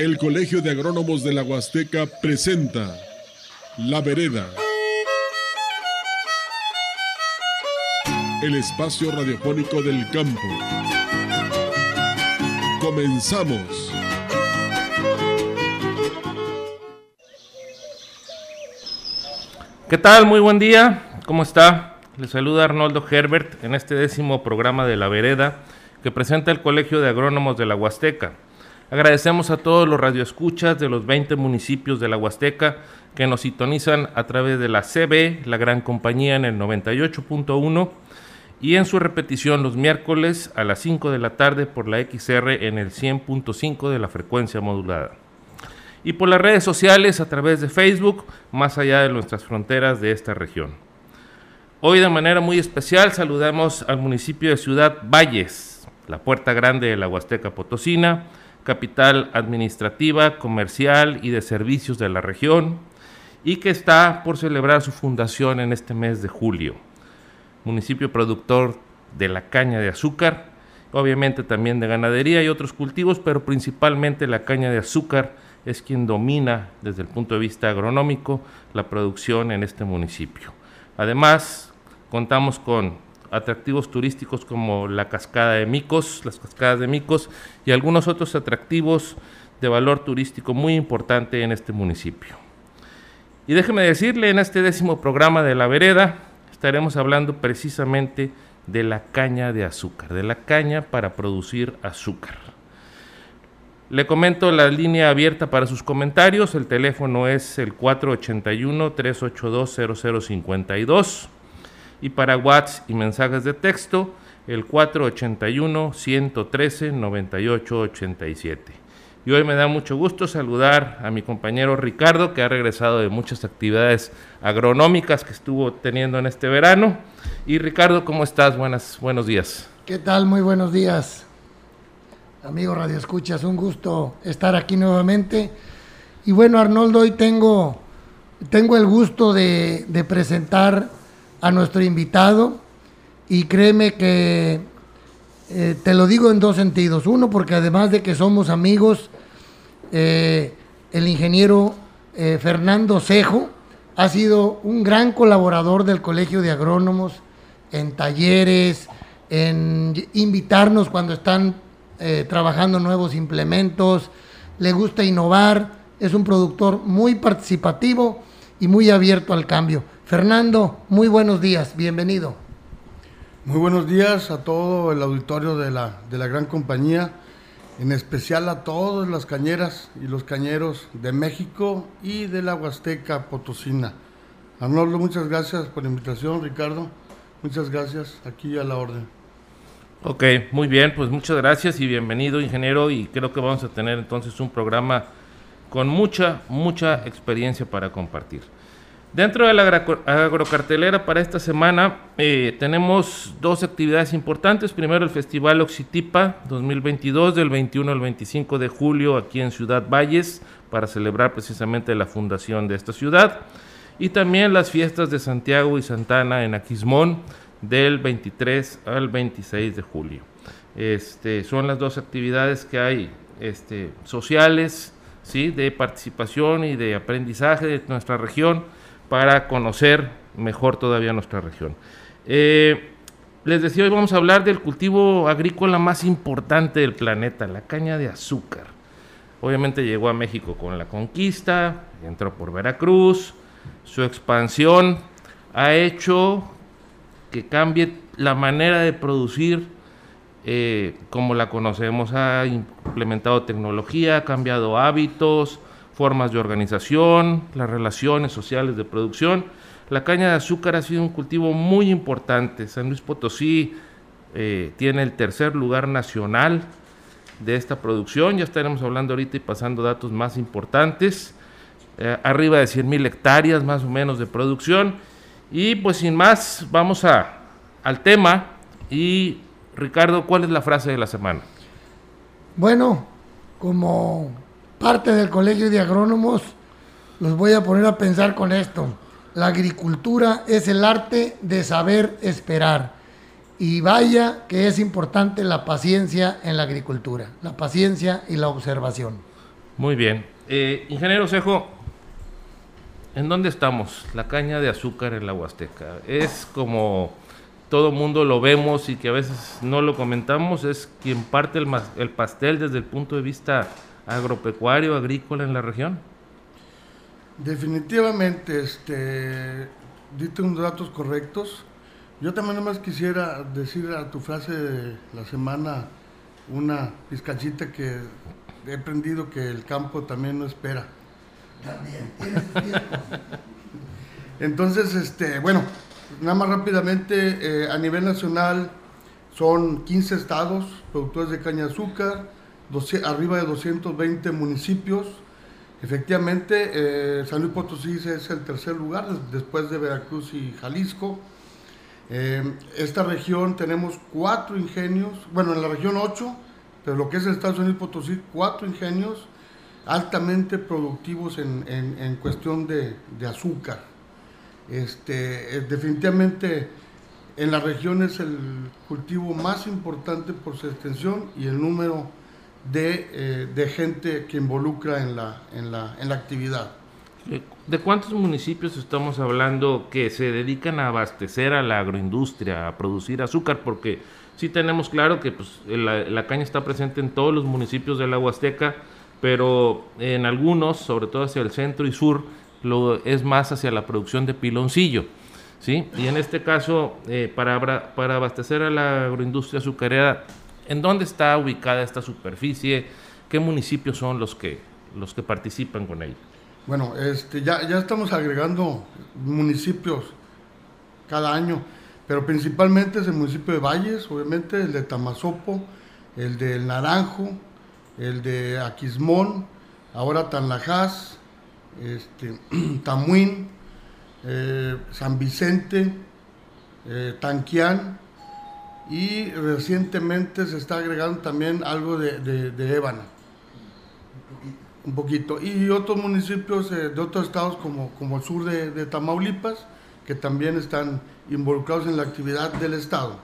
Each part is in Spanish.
El Colegio de Agrónomos de la Huasteca presenta La Vereda. El espacio radiofónico del campo. Comenzamos. ¿Qué tal? Muy buen día. ¿Cómo está? Le saluda Arnoldo Herbert en este décimo programa de La Vereda que presenta el Colegio de Agrónomos de la Huasteca. Agradecemos a todos los radioescuchas de los 20 municipios de la Huasteca que nos sintonizan a través de la CB, la gran compañía en el 98.1 y en su repetición los miércoles a las 5 de la tarde por la XR en el 100.5 de la frecuencia modulada y por las redes sociales a través de Facebook, más allá de nuestras fronteras de esta región. Hoy de manera muy especial saludamos al municipio de Ciudad Valles, la puerta grande de la Huasteca Potosina, capital administrativa, comercial y de servicios de la región, y que está por celebrar su fundación en este mes de julio. Municipio productor de la caña de azúcar, obviamente también de ganadería y otros cultivos, pero principalmente la caña de azúcar, es quien domina desde el punto de vista agronómico la producción en este municipio. Además, contamos con atractivos turísticos como la cascada de Micos, las cascadas de Micos y algunos otros atractivos de valor turístico muy importante en este municipio. Y déjeme decirle, en este décimo programa de La Vereda estaremos hablando precisamente de la caña de azúcar, de la caña para producir azúcar. Le comento la línea abierta para sus comentarios. El teléfono es el 481-382-0052. Y para WhatsApp y mensajes de texto, el 481-113-9887. Y hoy me da mucho gusto saludar a mi compañero Ricardo, que ha regresado de muchas actividades agronómicas que estuvo teniendo en este verano. Y Ricardo, ¿cómo estás? Buenas, buenos días. ¿Qué tal? Muy buenos días. Amigo Radio Escuchas, un gusto estar aquí nuevamente. Y bueno, Arnoldo, hoy tengo, tengo el gusto de, de presentar a nuestro invitado y créeme que eh, te lo digo en dos sentidos. Uno, porque además de que somos amigos, eh, el ingeniero eh, Fernando Cejo ha sido un gran colaborador del Colegio de Agrónomos en talleres, en invitarnos cuando están trabajando nuevos implementos, le gusta innovar, es un productor muy participativo y muy abierto al cambio. Fernando, muy buenos días, bienvenido. Muy buenos días a todo el auditorio de la, de la gran compañía, en especial a todas las cañeras y los cañeros de México y de la Huasteca Potosina. Arnoldo, muchas gracias por la invitación, Ricardo, muchas gracias, aquí a la orden. Ok, muy bien, pues muchas gracias y bienvenido ingeniero y creo que vamos a tener entonces un programa con mucha, mucha experiencia para compartir. Dentro de la agrocartelera para esta semana eh, tenemos dos actividades importantes. Primero el Festival Oxitipa 2022 del 21 al 25 de julio aquí en Ciudad Valles para celebrar precisamente la fundación de esta ciudad. Y también las fiestas de Santiago y Santana en Aquismón del 23 al 26 de julio. Este, son las dos actividades que hay este, sociales, ¿sí? de participación y de aprendizaje de nuestra región para conocer mejor todavía nuestra región. Eh, les decía, hoy vamos a hablar del cultivo agrícola más importante del planeta, la caña de azúcar. Obviamente llegó a México con la conquista, entró por Veracruz, su expansión ha hecho que cambie la manera de producir eh, como la conocemos. Ha implementado tecnología, ha cambiado hábitos, formas de organización, las relaciones sociales de producción. La caña de azúcar ha sido un cultivo muy importante. San Luis Potosí eh, tiene el tercer lugar nacional de esta producción. Ya estaremos hablando ahorita y pasando datos más importantes. Eh, arriba de 100 mil hectáreas más o menos de producción y pues sin más, vamos a, al tema. Y Ricardo, ¿cuál es la frase de la semana? Bueno, como parte del Colegio de Agrónomos, los voy a poner a pensar con esto. La agricultura es el arte de saber esperar. Y vaya que es importante la paciencia en la agricultura, la paciencia y la observación. Muy bien. Eh, ingeniero Cejo, ¿en dónde estamos? La caña de azúcar en la Huasteca. Es como todo mundo lo vemos y que a veces no lo comentamos, es quien parte el, el pastel desde el punto de vista agropecuario, agrícola en la región. Definitivamente, este, diste unos datos correctos. Yo también nomás quisiera decir a tu frase de la semana una pizcachita que he aprendido que el campo también no espera. También, Entonces, este, bueno, nada más rápidamente, eh, a nivel nacional son 15 estados productores de caña de azúcar, arriba de 220 municipios. Efectivamente, eh, San Luis Potosí es el tercer lugar, después de Veracruz y Jalisco. Eh, esta región tenemos cuatro ingenios, bueno, en la región ocho, pero lo que es el Estado de San Luis Potosí, cuatro ingenios altamente productivos en, cuestión de, azúcar. Este, eh, definitivamente en la región es el cultivo más importante por su extensión y el número de, de gente que involucra en la, en la, en la actividad. ¿De cuántos municipios estamos hablando que se dedican a abastecer a la agroindustria, a producir azúcar? Porque sí tenemos claro que pues, la, caña está presente en todos los municipios de la Huasteca, pero en algunos, sobre todo hacia el centro y sur, lo, es más hacia la producción de piloncillo. ¿sí? Y en este caso, eh, para, para abastecer a la agroindustria azucarera, ¿en dónde está ubicada esta superficie? ¿Qué municipios son los que, los que participan con ella? Bueno, este, ya, ya estamos agregando municipios cada año, pero principalmente es el municipio de Valles, obviamente, el de Tamazopo, el de Naranjo, el de Aquismón, ahora Tanlajas, este, Tamuín, eh, San Vicente, eh, Tanquián y recientemente se está agregando también algo de, de, de Ébana un poquito. Y otros municipios eh, de otros estados como, como el sur de, Tamaulipas, que también están involucrados en la actividad del estado.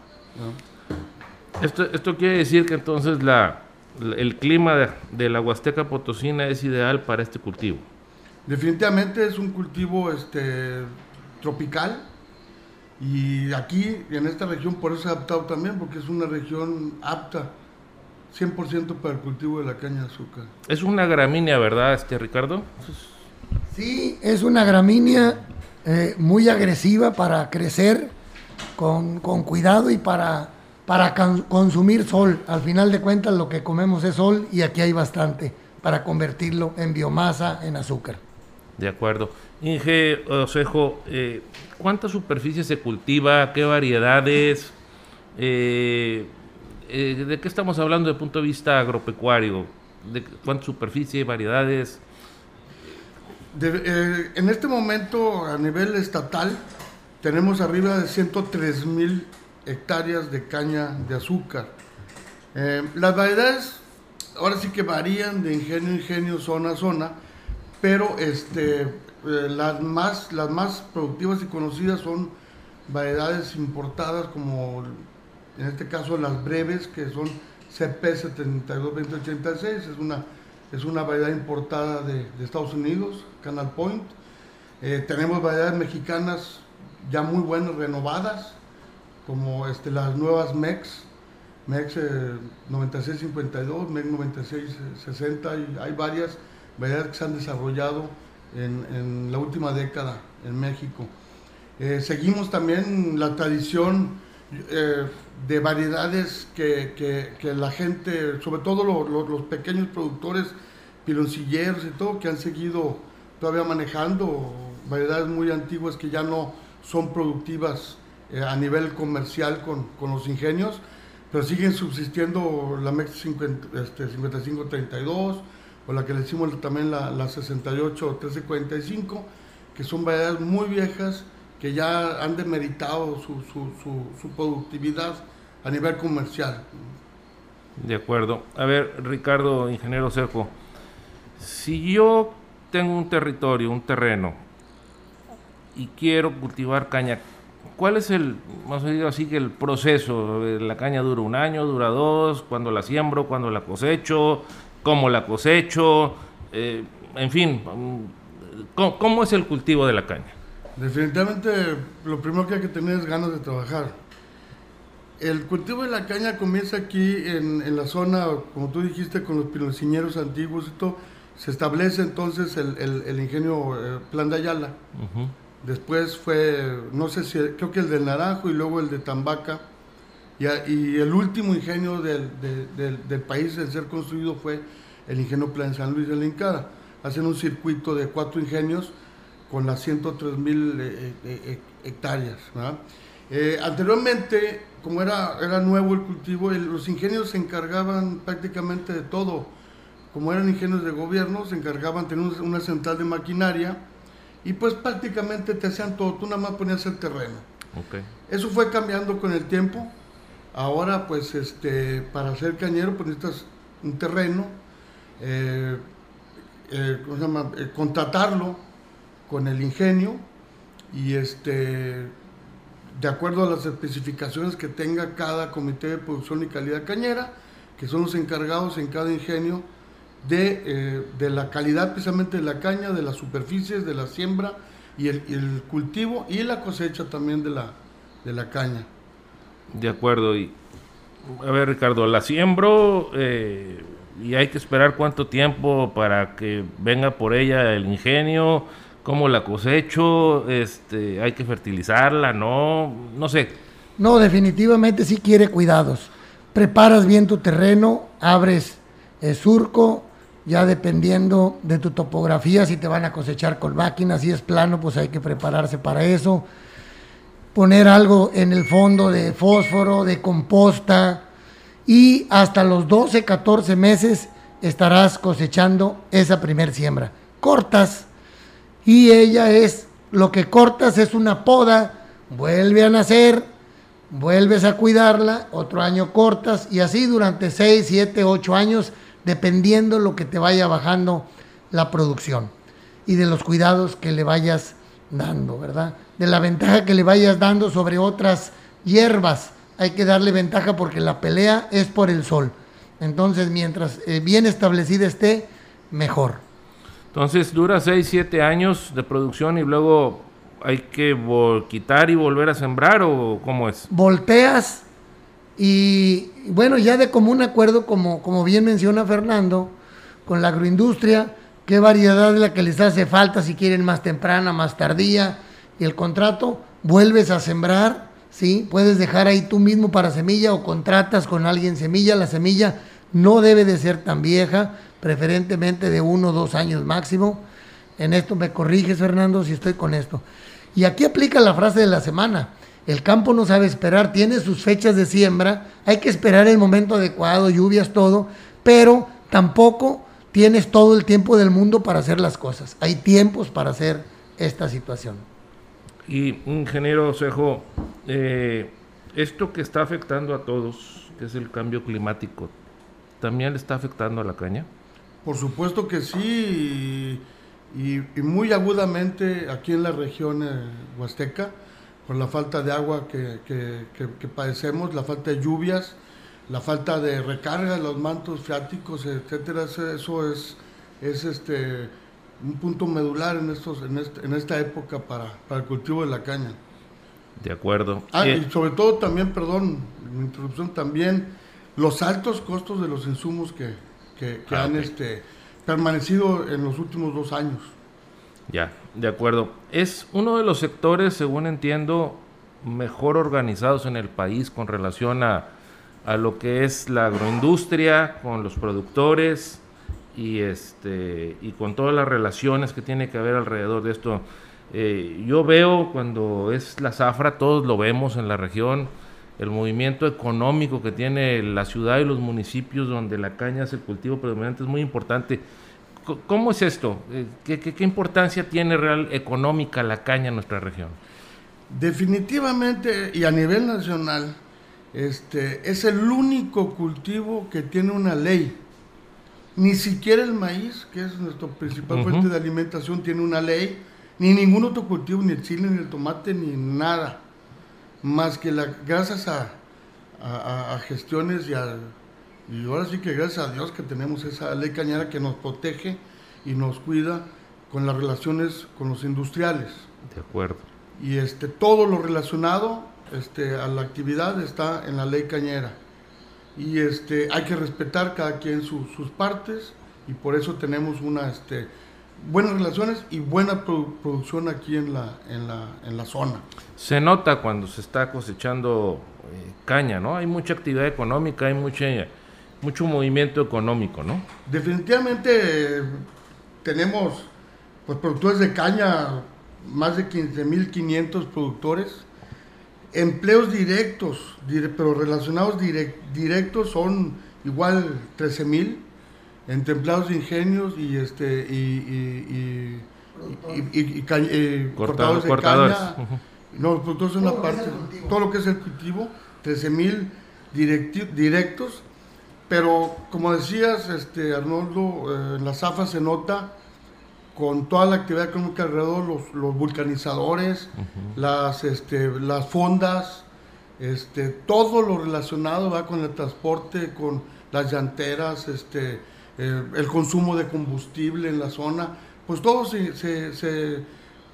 Esto, esto quiere decir que entonces la, el clima de, la Huasteca Potosina es ideal para este cultivo. Definitivamente es un cultivo este, tropical y aquí en esta región por eso se ha adaptado también porque es una región apta 100% para el cultivo de la caña de azúcar. Es una gramínea, ¿verdad, este Ricardo? Sí, es una gramínea eh, muy agresiva para crecer con, cuidado y para, para consumir sol. Al final de cuentas lo que comemos es sol y aquí hay bastante para convertirlo en biomasa, en azúcar. De acuerdo. Inge Osejo, eh, ¿cuánta superficie se cultiva? ¿Qué variedades? Eh, eh, ¿de qué estamos hablando desde el punto de vista agropecuario? ¿De cuánta superficie, variedades? Eh, en este momento, a nivel estatal, tenemos arriba de 103 mil hectáreas de caña de azúcar. Las variedades ahora sí que varían de ingenio a ingenio, zona a zona, pero este, las, más, las más productivas y conocidas son variedades importadas como en este caso las breves, que son CP722086, es una, es una variedad importada de, Estados Unidos, Canal Point. Eh, tenemos variedades mexicanas ya muy buenas, renovadas, como este, las nuevas MEX, MEX 9652, MEX 9660, y hay varias variedades que se han desarrollado en, la última década en México. Eh, seguimos también la tradición eh, de variedades que, que, la gente, sobre todo los pequeños productores piloncilleros y todo, que han seguido todavía manejando variedades muy antiguas que ya no son productivas eh, a nivel comercial con, con, los ingenios, pero siguen subsistiendo la MEX 5532 este, o la que le decimos también la, la 68 o 1345, que son variedades muy viejas que ya han demeritado su, su, su, productividad a nivel comercial. De acuerdo. A ver, Ricardo, ingeniero Seco, si yo tengo un territorio, un terreno, y quiero cultivar caña, ¿cuál es el, vamos a decir así, que el proceso? ¿La caña dura un año, dura dos? ¿Cuándo la siembro? ¿Cuándo la cosecho? ¿Cómo la cosecho? eh, en fin, ¿cómo, es el cultivo de la caña? Definitivamente lo primero que hay que tener es ganas de trabajar. El cultivo de la caña comienza aquí en, la zona, como tú dijiste, con los pinociñeros antiguos y todo. Se establece entonces el, ingenio eh, Plan de Ayala. Después fue, no sé si, creo que el de Naranjo y luego el de Tambaca. Y, el último ingenio del, del, país en ser construido fue el ingenio Plan San Luis de la Incada. Hacen un circuito de cuatro ingenios con las 103 mil eh, eh, hectáreas. anteriormente como era, era nuevo el cultivo, los ingenios se encargaban prácticamente de todo. Como eran ingenios de gobierno, se encargaban de tener una central de maquinaria y pues prácticamente te hacían todo, tú nada más ponías el terreno. Eso fue cambiando con el tiempo. Ahora pues este, para ser cañero pues necesitas un terreno, eh, eh, eh, contratarlo con el ingenio y este de acuerdo a las especificaciones que tenga cada comité de producción y calidad cañera, que son los encargados en cada ingenio de, eh, la calidad precisamente de la caña, de las superficies, de la siembra y el, cultivo y la cosecha también de la, de la caña. De acuerdo. Y, a ver, Ricardo, la siembro eh, y hay que esperar cuánto tiempo para que venga por ella el ingenio cómo la cosecho, este, hay que fertilizarla, no, no sé. No, definitivamente sí quiere cuidados. Preparas bien tu terreno, abres el surco, ya dependiendo de tu topografía, si te van a cosechar con máquinas, si es plano, pues hay que prepararse para eso. Poner algo en el fondo de fósforo, de composta, y hasta los 12, 14 meses estarás cosechando esa primer siembra. Cortas y ella es, lo que cortas es una poda, vuelve a nacer, vuelves a cuidarla, otro año cortas y así durante 6, 7, 8 años, dependiendo lo que te vaya bajando la producción y de los cuidados que le vayas dando, ¿verdad? De la ventaja que le vayas dando sobre otras hierbas. Hay que darle ventaja porque la pelea es por el sol. Entonces, mientras eh, bien establecida esté, mejor. Entonces dura 6, 7 años de producción y luego hay que quitar y volver a sembrar o cómo es? Volteas y bueno, ya de común acuerdo, como, como bien menciona Fernando, con la agroindustria, qué variedad es la que les hace falta, si quieren más temprana, más tardía, y el contrato, vuelves a sembrar, ¿sí? Puedes dejar ahí tú mismo para semilla o contratas con alguien semilla, la semilla no debe de ser tan vieja, preferentemente de uno o dos años máximo. En esto me corriges, Fernando, si estoy con esto. Y aquí aplica la frase de la semana. El campo no sabe esperar, tiene sus fechas de siembra, hay que esperar el momento adecuado, lluvias, todo, pero tampoco tienes todo el tiempo del mundo para hacer las cosas. Hay tiempos para hacer esta situación. Y, ingeniero Cejo, eh, esto que está afectando a todos, que es el cambio climático, ¿también le está afectando a la caña? Por supuesto que sí, y, muy agudamente aquí en la región eh, huasteca, con la falta de agua que, padecemos, la falta de lluvias, la falta de recarga de los mantos freáticos, etcétera, eso es, es este, un punto medular en, estos, en, esta época para, el cultivo de la caña. De acuerdo. Ah, y sobre todo también, perdón, mi interrupción, también los altos costos de los insumos que, que, ah, han este, permanecido en los últimos dos años. Ya, de acuerdo. Es uno de los sectores, según entiendo, mejor organizados en el país con relación a, a lo que es la agroindustria, con los productores y, este, y con todas las relaciones que tiene que haber alrededor de esto. Eh, yo veo cuando es la zafra, todos lo vemos en la región, el movimiento económico que tiene la ciudad y los municipios donde la caña es el cultivo predominante es muy importante. ¿Cómo es esto? Eh, ¿Qué, qué, importancia tiene real económica la caña en nuestra región? Definitivamente y a nivel nacional, este, es el único cultivo que tiene una ley. Ni siquiera el maíz, que es nuestra principal fuente de alimentación, tiene una ley. Ni ningún otro cultivo, ni el chile, ni el tomate, ni nada más que la, gracias a, a, gestiones y, a, y ahora sí que gracias a Dios que tenemos esa ley cañera que nos protege y nos cuida con las relaciones con los industriales. De acuerdo. Y este, todo lo relacionado este, a la actividad está en la ley cañera. Y este, hay que respetar cada quien sus partes y por eso tenemos una, este, buenas relaciones y buena producción aquí en la, en, la, en la zona. Se nota cuando se está cosechando eh, caña, ¿no? Hay mucha actividad económica, hay mucha, mucho movimiento económico, ¿no? Definitivamente tenemos pues, productores de caña, más de 15.500 productores. Empleos directos, pero relacionados directos son igual 13.000 entre empleados de ingenios y este y, y, eh, cortadores de caña. No, los productores son una parte, todo lo que es el cultivo, 13 mil directos, pero como decías, este Arnoldo, eh, en la ZAFA se nota con toda la actividad económica alrededor, los, los vulcanizadores, las, este, las fondas, este, todo lo relacionado va con el transporte, con las llanteras, este, eh, el consumo de combustible en la zona, pues todo se,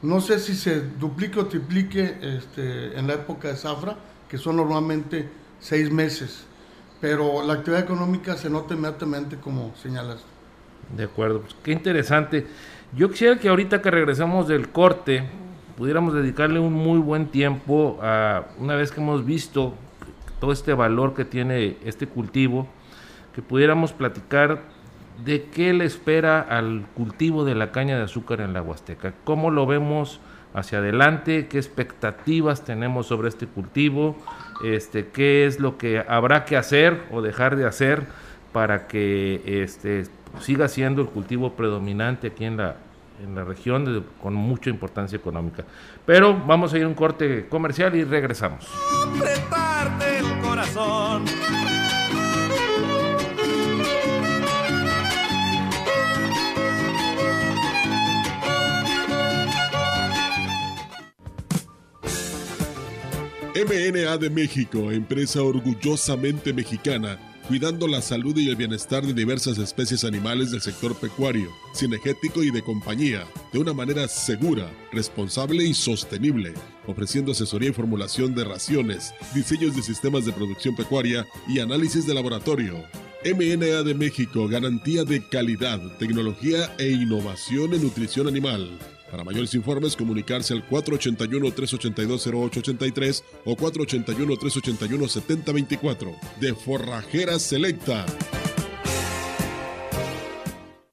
no sé si se duplique o triplique este, en la época de zafra, que son normalmente seis meses, pero la actividad económica se nota inmediatamente como señalas. De acuerdo, pues qué interesante. Yo quisiera que ahorita que regresemos del corte, pudiéramos dedicarle un muy buen tiempo a, una vez que hemos visto todo este valor que tiene este cultivo, que pudiéramos platicar de qué le espera al cultivo de la caña de azúcar en la Huasteca. ¿Cómo lo vemos hacia adelante? ¿Qué expectativas tenemos sobre este cultivo? Este, ¿Qué es lo que habrá que hacer o dejar de hacer para que este, siga siendo el cultivo predominante aquí en la, en la región con mucha importancia económica? Pero vamos a ir a un corte comercial y regresamos. el corazón MNA de México, empresa orgullosamente mexicana, cuidando la salud y el bienestar de diversas especies animales del sector pecuario, cinegético y de compañía, de una manera segura, responsable y sostenible, ofreciendo asesoría y formulación de raciones, diseños de sistemas de producción pecuaria y análisis de laboratorio. MNA de México, garantía de calidad, tecnología e innovación en nutrición animal para mayores informes, comunicarse al 481-382-0883 o 481-381-7024 de Forrajera Selecta.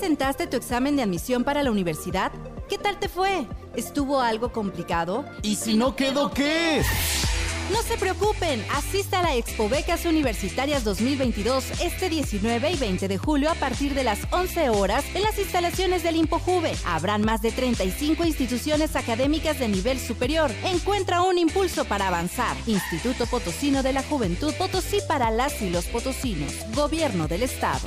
presentaste tu examen de admisión para la universidad? ¿Qué tal te fue? ¿Estuvo algo complicado? ¿Y si no quedó qué? No se preocupen, asista a la Expo Becas Universitarias 2022 este 19 y 20 de julio a partir de las 11 horas en las instalaciones del ImpoJuve. Habrán más de 35 instituciones académicas de nivel superior. Encuentra un impulso para avanzar. Instituto Potosino de la Juventud Potosí para las y los potosinos. Gobierno del Estado.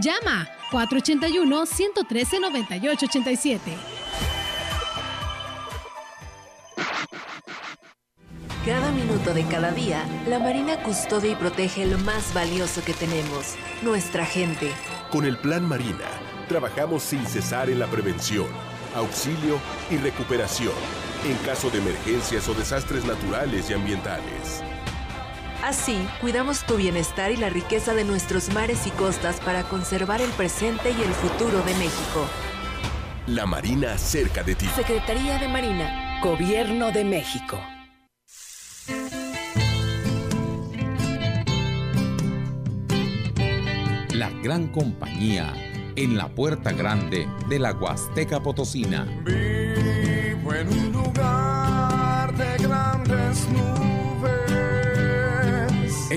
Llama 481-113-9887. Cada minuto de cada día, la Marina custodia y protege lo más valioso que tenemos, nuestra gente. Con el Plan Marina, trabajamos sin cesar en la prevención, auxilio y recuperación en caso de emergencias o desastres naturales y ambientales Así, cuidamos tu bienestar y la riqueza de nuestros mares y costas para conservar el presente y el futuro de México. La Marina cerca de ti. Secretaría de Marina. Gobierno de México. La gran compañía en la puerta grande de la Huasteca Potosina. Vivo en un lugar de grandes nubes.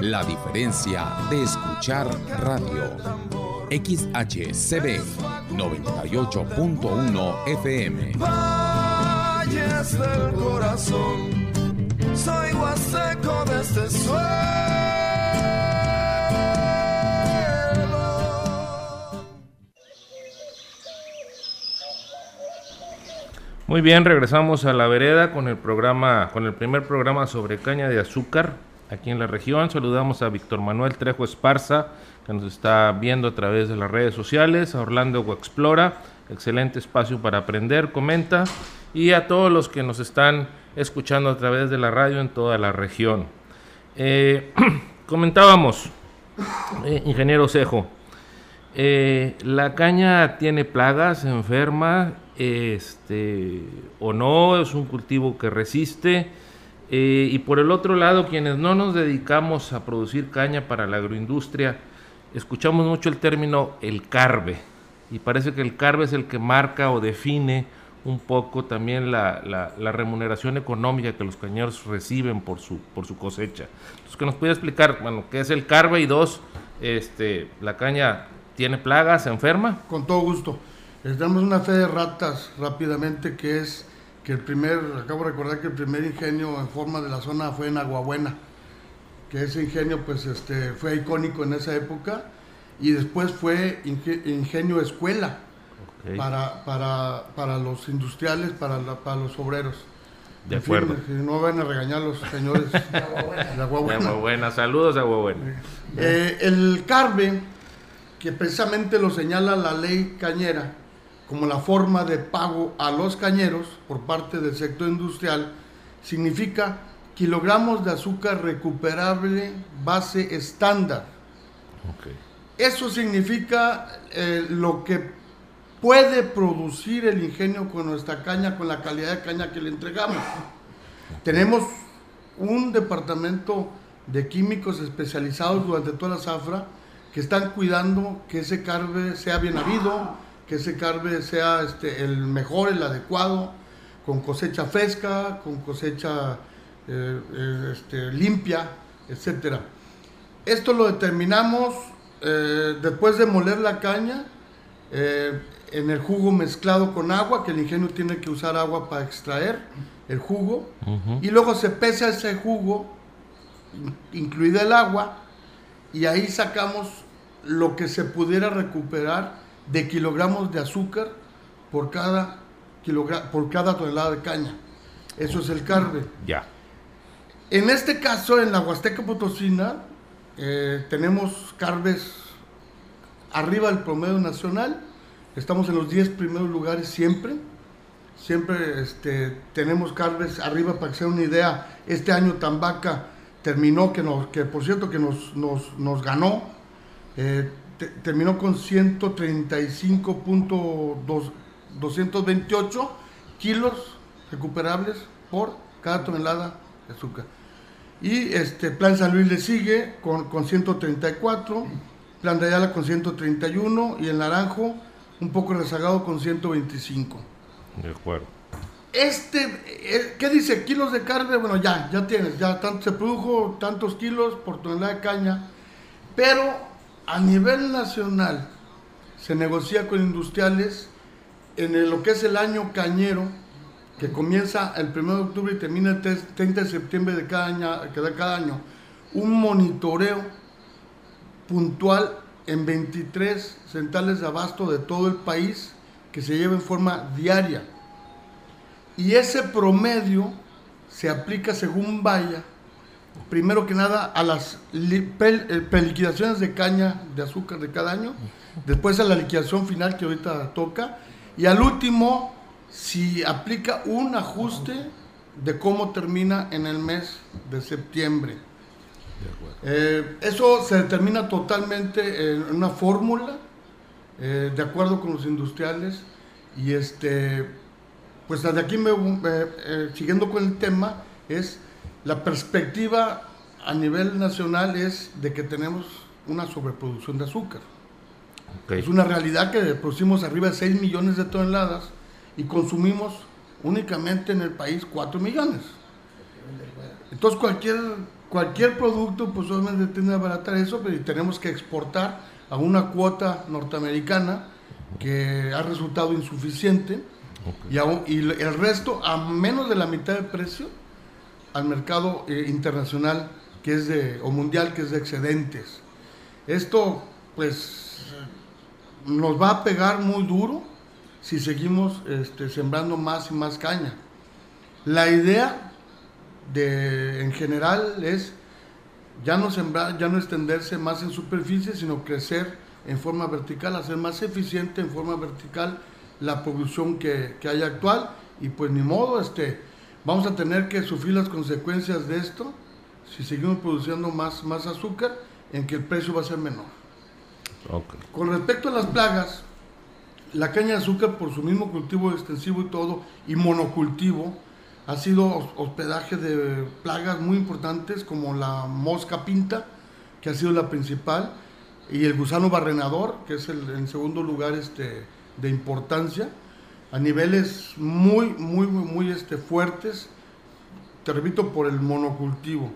La diferencia de escuchar radio. XHCB 98.1 FM. Valles del corazón, soy huasteco de este suelo. Muy bien, regresamos a la vereda con el programa, con el primer programa sobre caña de azúcar aquí en la región. Saludamos a Víctor Manuel Trejo Esparza, que nos está viendo a través de las redes sociales, a Orlando Explora, excelente espacio para aprender, comenta, y a todos los que nos están escuchando a través de la radio en toda la región. Eh, comentábamos, eh, ingeniero Cejo, eh, la caña tiene plagas, enferma, este, o no, es un cultivo que resiste. Y por el otro lado, quienes no nos dedicamos a producir caña para la agroindustria, escuchamos mucho el término el carbe y parece que el carbe es el que marca o define un poco también la, la, remuneración económica que los cañeros reciben por su, por su cosecha. Entonces, que nos puede explicar, bueno, qué es el carbe y dos, este, la caña tiene plagas, se enferma. Con todo gusto. Les damos una fe de ratas rápidamente que es que el primer, acabo de recordar que el primer ingenio en forma de la zona fue en Aguabuena que ese ingenio pues este, fue icónico en esa época y después fue ingenio escuela para, para, para, los industriales, para, para los obreros. De acuerdo. no van a regañar los señores de Aguabuena. buena Saludos a Aguabuena. Eh, el CARBE, que precisamente lo señala la ley cañera como la forma de pago a los cañeros por parte del sector industrial, significa kilogramos de azúcar recuperable base estándar. Eso significa eh, lo que puede producir el ingenio con nuestra caña, con la calidad de caña que le entregamos. Tenemos un departamento de químicos especializados durante toda la zafra que están cuidando que ese carbe sea bien habido, que ese carbe sea este, el mejor, el adecuado, con cosecha fresca, con cosecha eh, eh, este, limpia, etcétera. Esto lo determinamos eh, después de moler la caña en el jugo mezclado con agua, que el ingenio tiene que usar agua para extraer el jugo, y luego se pesa ese jugo, incluida el agua, y ahí sacamos lo que se pudiera recuperar de kilogramos de azúcar por cada, por cada tonelada de caña. Eso es el carbe. Ya. En este caso, en la Huasteca Potosina, eh, tenemos carbes arriba del promedio nacional. Estamos en los 10 primeros lugares siempre. Siempre este, tenemos carbes arriba, para que sea una idea. Este año Tambaca terminó, que, nos, que por cierto que nos, nos, ganó, eh, terminó con 135.228 kilos recuperables por cada tonelada de azúcar. Y este Plan San Luis le sigue con, con 134, Plan de Ayala con 131 y el Naranjo un poco rezagado con 125. De acuerdo. Este, eh, ¿qué dice? Kilos de carne, bueno, ya, ya tienes, ya tanto, se produjo tantos kilos por tonelada de caña, pero a nivel nacional se negocia con industriales en lo que es el año cañero, que comienza el 1 de octubre y termina el 30 de septiembre de cada año, cada año un monitoreo puntual en 23 centrales de abasto de todo el país que se lleva en forma diaria. Y ese promedio se aplica según vaya, primero que nada a las li- pel- eh, preliquidaciones de caña de azúcar de cada año, después a la liquidación final que ahorita toca, y al último si aplica un ajuste de cómo termina en el mes de septiembre. Eh, eso se determina totalmente en una fórmula, eh, de acuerdo con los industriales, y este, pues de aquí me, me- eh, siguiendo con el tema, es la perspectiva a nivel nacional es de que tenemos una sobreproducción de azúcar. Es una realidad que producimos arriba de 6 millones de toneladas y consumimos únicamente en el país 4 millones. Entonces cualquier, cualquier producto pues obviamente tiende a abaratar eso, pero tenemos que exportar a una cuota norteamericana que ha resultado insuficiente y, y el resto a menos de la mitad del precio al mercado eh, internacional que es de, o mundial que es de excedentes. Esto pues nos va a pegar muy duro si seguimos este, sembrando más y más caña. La idea de, en general es ya no sembrar, ya no extenderse más en superficie, sino crecer en forma vertical, hacer más eficiente en forma vertical la producción que, que hay actual y pues ni modo, este, vamos a tener que sufrir las consecuencias de esto si seguimos produciendo más, más azúcar en que el precio va a ser menor. Con respecto a las plagas, la caña de azúcar por su mismo cultivo extensivo y todo, y monocultivo, ha sido hos- hospedaje de plagas muy importantes como la mosca pinta, que ha sido la principal, y el gusano barrenador, que es el en segundo lugar este, de importancia, a niveles muy, muy, muy, muy este, fuertes, te repito, por el monocultivo.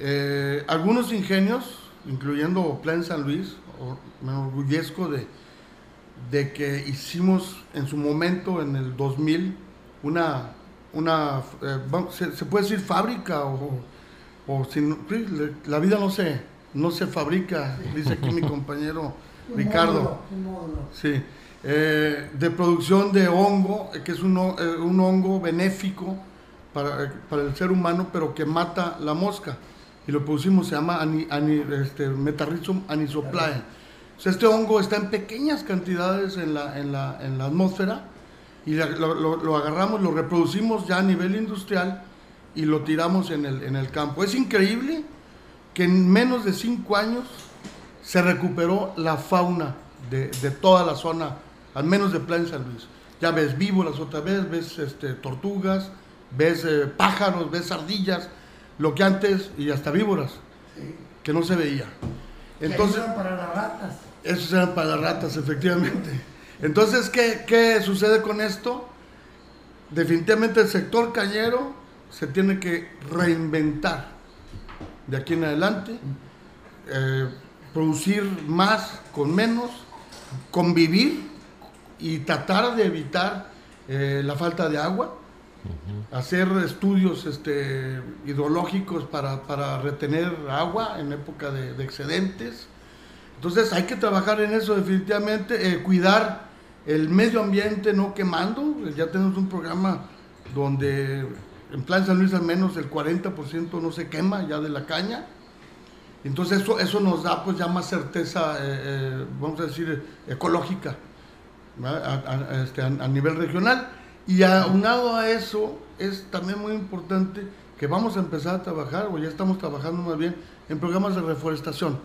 Eh, algunos ingenios, incluyendo Plan San Luis, me enorgullezco de, de que hicimos en su momento, en el 2000, una, una eh, se, se puede decir fábrica o, o la vida no se, no se fabrica, dice aquí mi compañero Un Ricardo. módulo, un módulo. Sí, eh, de producción de hongo, eh, que es un, eh, un hongo benéfico para, para el ser humano, pero que mata la mosca. Y lo producimos, se llama ani, este, Metarrhizum anisoplae. Este hongo está en pequeñas cantidades en la, en la, en la atmósfera y lo- lo agarramos, lo reproducimos ya a nivel industrial y lo tiramos en el, en el campo. Es increíble que en menos de cinco años se recuperó la fauna de, de toda la zona, al menos de Plan San Luis. Ya ves víboras otra vez, ves este, tortugas, ves eh, pájaros, ves ardillas, lo que antes, y hasta víboras, que no se veía. Entonces, ayudan para las ratas. esos eran para las ratas, efectivamente. Entonces, ¿qué, qué sucede con esto? Definitivamente el sector cañero se tiene que reinventar de aquí en adelante, eh, producir más con menos, convivir y tratar de evitar eh, la falta de agua, hacer estudios este, hidrológicos para, para retener agua en época de, de excedentes. Entonces hay que trabajar en eso definitivamente, eh, cuidar el medio ambiente no quemando. Ya tenemos un programa donde en Plan San Luis al menos el 40% no se quema ya de la caña. Entonces eso, eso nos da pues ya más certeza, eh, vamos a decir, ecológica. A, a- este, a- nivel regional. Y aunado a eso, es también muy importante que vamos a empezar a trabajar, o ya estamos trabajando más bien, en programas de reforestación.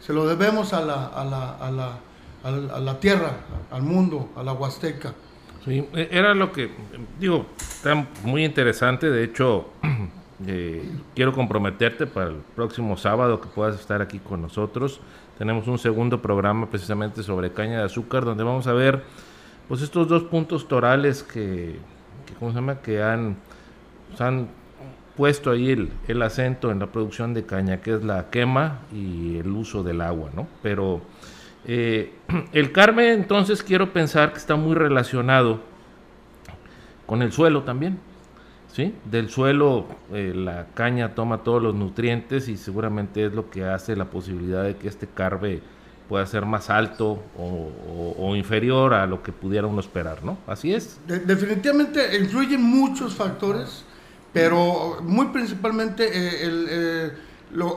Se lo debemos a la, a la, la, la- la tierra, al mundo, a la Huasteca. Sí, e- era lo que, digo, está muy interesante, de hecho, eh, quiero comprometerte para el próximo sábado que puedas estar aquí con nosotros. Tenemos un segundo programa precisamente sobre caña de azúcar, donde vamos a ver pues estos dos puntos torales que, ¿cómo se llama? que han, pues, han puesto ahí el, el acento en la producción de caña, que es la quema y el uso del agua, ¿no? Pero eh, el Carmen, entonces quiero pensar que está muy relacionado con el suelo también. ¿Sí? Del suelo eh, la caña toma todos los nutrientes y seguramente es lo que hace la posibilidad de que este carbe pueda ser más alto o, inferior a lo que pudiera uno esperar, ¿no? Así es. definitivamente influyen muchos factores, pero muy principalmente eh, el, eh,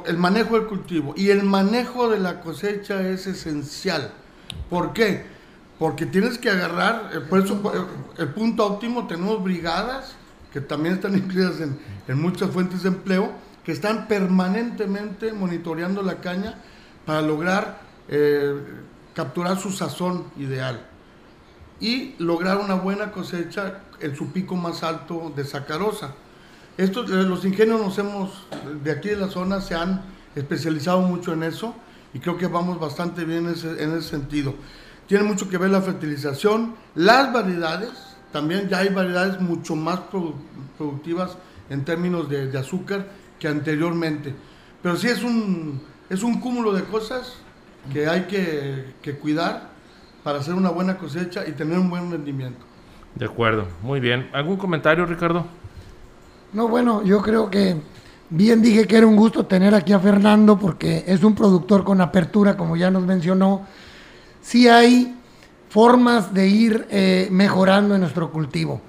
el manejo del cultivo y el manejo de la cosecha es esencial. ¿Por qué? Porque tienes que agarrar, por eso el punto óptimo, tenemos brigadas que también están incluidas en, en muchas fuentes de empleo, que están permanentemente monitoreando la caña para lograr eh, capturar su sazón ideal y lograr una buena cosecha en su pico más alto de sacarosa. Estos, eh, los ingenios nos hemos, de aquí de la zona, se han especializado mucho en eso y creo que vamos bastante bien en ese, en ese sentido. Tiene mucho que ver la fertilización, las variedades, también ya hay variedades mucho más productivas en términos de, de, azúcar que anteriormente. Pero sí es un, es un cúmulo de cosas que hay que, que cuidar para hacer una buena cosecha y tener un buen rendimiento. De acuerdo, muy bien. ¿Algún comentario, Ricardo? No, bueno, yo creo que bien dije que era un gusto tener aquí a Fernando porque es un productor con apertura, como ya nos mencionó. Sí hay formas de ir eh, mejorando en nuestro cultivo.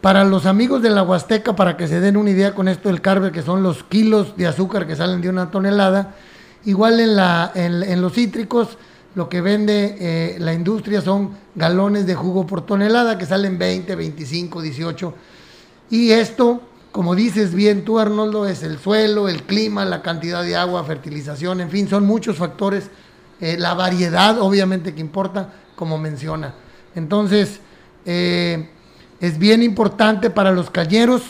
Para los amigos de la Huasteca, para que se den una idea con esto del carbe, que son los kilos de azúcar que salen de una tonelada, igual en, la, en, los cítricos, lo que vende eh, la industria son galones de jugo por tonelada que salen 20, 25, 18. Y esto, como dices bien tú, Arnoldo, es el suelo, el clima, la cantidad de agua, fertilización, en fin, son muchos factores. Eh, la variedad, obviamente, que importa, como menciona. Entonces, eh, es bien importante para los cañeros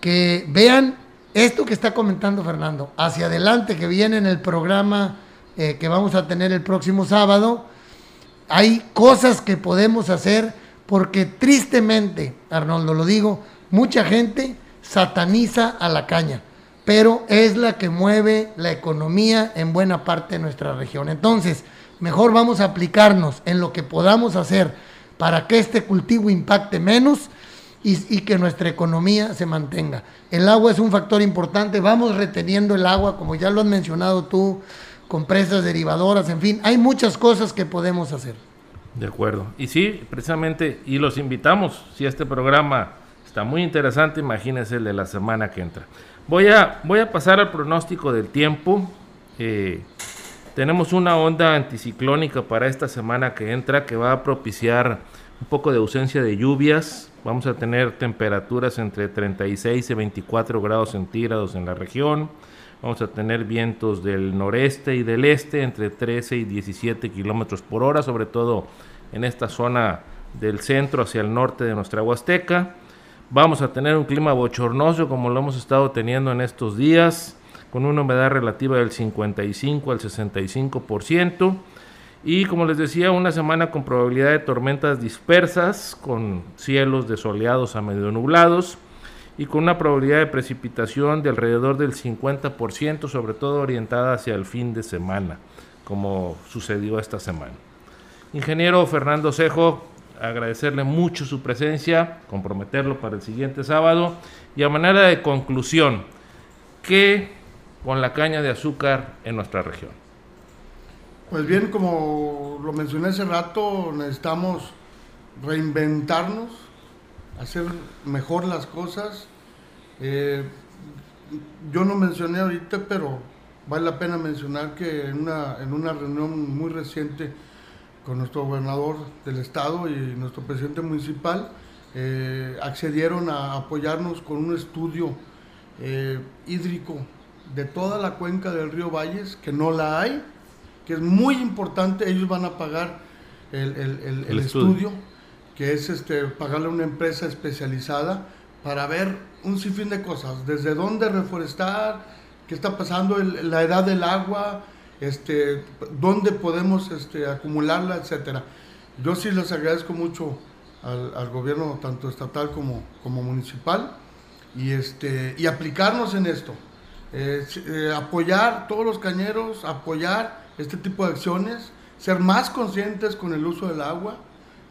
que vean esto que está comentando Fernando, hacia adelante, que viene en el programa eh, que vamos a tener el próximo sábado, hay cosas que podemos hacer porque tristemente, Arnoldo, lo digo, mucha gente sataniza a la caña, pero es la que mueve la economía en buena parte de nuestra región. Entonces, mejor vamos a aplicarnos en lo que podamos hacer para que este cultivo impacte menos y, que nuestra economía se mantenga. El agua es un factor importante, vamos reteniendo el agua, como ya lo has mencionado tú, con presas derivadoras, en fin, hay muchas cosas que podemos hacer. De acuerdo. Y sí, precisamente, y los invitamos, si este programa está muy interesante, imagínense el de la semana que entra. Voy a, voy a pasar al pronóstico del tiempo. Eh, tenemos una onda anticiclónica para esta semana que entra que va a propiciar un poco de ausencia de lluvias. Vamos a tener temperaturas entre 36 y 24 grados centígrados en la región. Vamos a tener vientos del noreste y del este entre 13 y 17 kilómetros por hora, sobre todo en esta zona del centro hacia el norte de nuestra Huasteca. Vamos a tener un clima bochornoso como lo hemos estado teniendo en estos días, con una humedad relativa del 55 al 65%. Y como les decía, una semana con probabilidad de tormentas dispersas, con cielos desoleados a medio nublados y con una probabilidad de precipitación de alrededor del 50%, sobre todo orientada hacia el fin de semana, como sucedió esta semana. Ingeniero Fernando Cejo, agradecerle mucho su presencia, comprometerlo para el siguiente sábado y a manera de conclusión, ¿qué con la caña de azúcar en nuestra región? Pues bien, como lo mencioné hace rato, necesitamos reinventarnos, hacer mejor las cosas. Eh, yo no mencioné ahorita, pero vale la pena mencionar que en una, en una reunión muy reciente con nuestro gobernador del estado y nuestro presidente municipal, eh, accedieron a apoyarnos con un estudio eh, hídrico de toda la cuenca del río Valles, que no la hay, que es muy importante, ellos van a pagar el, estudio. que es este, pagarle a una empresa especializada para ver un sinfín de cosas, desde dónde reforestar, qué está pasando, la edad del agua, este, dónde podemos este, acumularla, etcétera. Yo sí les agradezco mucho al, gobierno, tanto estatal como, como municipal, y, este, y aplicarnos en esto. Eh, eh, apoyar todos los cañeros, apoyar este tipo de acciones, ser más conscientes con el uso del agua,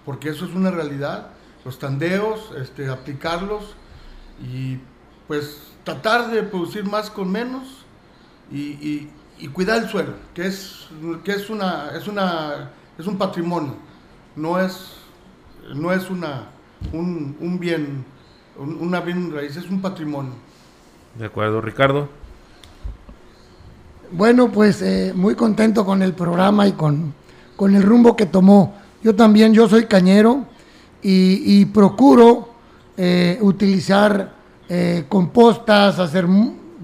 porque eso es una realidad, los tandeos, este, aplicarlos y pues tratar de producir más con menos y, y- cuidar el suelo, que es, que es, una, es, una, es un patrimonio, no es, no es una, un, un bien, un- una bien raíz, es un patrimonio. De acuerdo, Ricardo. Bueno, pues eh, muy contento con el programa y con, con el rumbo que tomó. Yo también, yo soy cañero y, procuro eh, utilizar eh, compostas, hacer,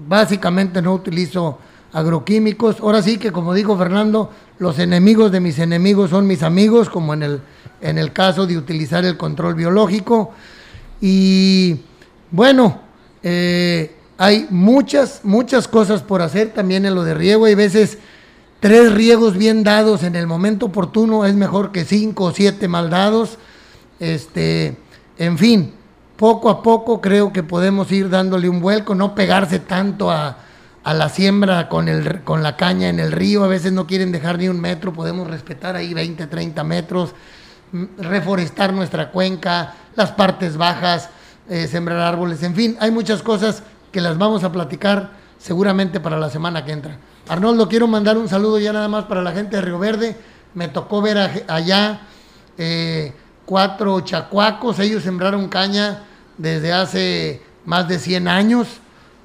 básicamente no utilizo agroquímicos. Ahora sí que, como dijo Fernando, los enemigos de mis enemigos son mis amigos, como en el, en el caso de utilizar el control biológico. Y bueno, eh, hay muchas, muchas cosas por hacer también en lo de riego. Hay veces tres riegos bien dados en el momento oportuno es mejor que cinco o siete mal dados. Este, en fin, poco a poco creo que podemos ir dándole un vuelco, no pegarse tanto a, a la siembra con, el, con la caña en el río. A veces no quieren dejar ni un metro, podemos respetar ahí 20, 30 metros mm, reforestar nuestra cuenca, las partes bajas, eh, sembrar árboles, en fin, hay muchas cosas que las vamos a platicar seguramente para la semana que entra. Arnoldo, quiero mandar un saludo ya nada más para la gente de Río Verde. Me tocó ver allá eh, cuatro chacuacos, ellos sembraron caña desde hace más de 100 años,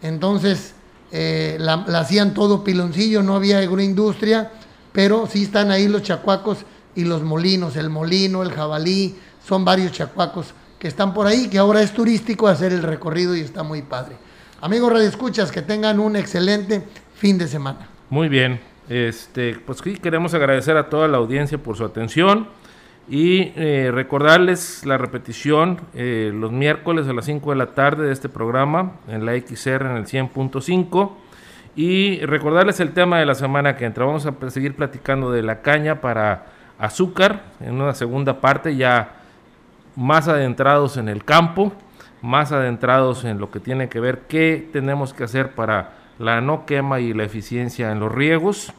entonces eh, la, la hacían todo piloncillo, no había agroindustria, pero sí están ahí los chacuacos y los molinos, el molino, el jabalí, son varios chacuacos que están por ahí, que ahora es turístico hacer el recorrido y está muy padre. Amigos Radio Escuchas, que tengan un excelente fin de semana. Muy bien. Este, pues sí, queremos agradecer a toda la audiencia por su atención y eh, recordarles la repetición eh, los miércoles a las 5 de la tarde de este programa en la XR en el 100.5 y recordarles el tema de la semana que entra. Vamos a seguir platicando de la caña para azúcar en una segunda parte ya más adentrados en el campo, más adentrados en lo que tiene que ver qué tenemos que hacer para la no quema y la eficiencia en los riegos.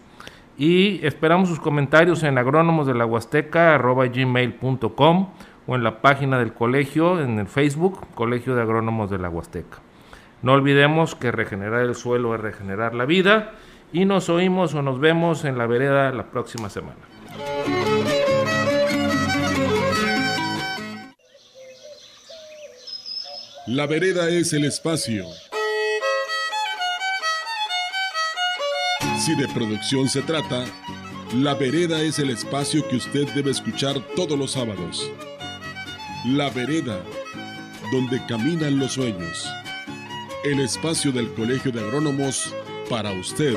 Y esperamos sus comentarios en agrónomos de la Huasteca, arroba gmail.com o en la página del colegio, en el Facebook, Colegio de Agrónomos de la Huasteca. No olvidemos que regenerar el suelo es regenerar la vida y nos oímos o nos vemos en la vereda la próxima semana. La vereda es el espacio. Si de producción se trata, La vereda es el espacio que usted debe escuchar todos los sábados. La vereda, donde caminan los sueños. El espacio del Colegio de Agrónomos para usted.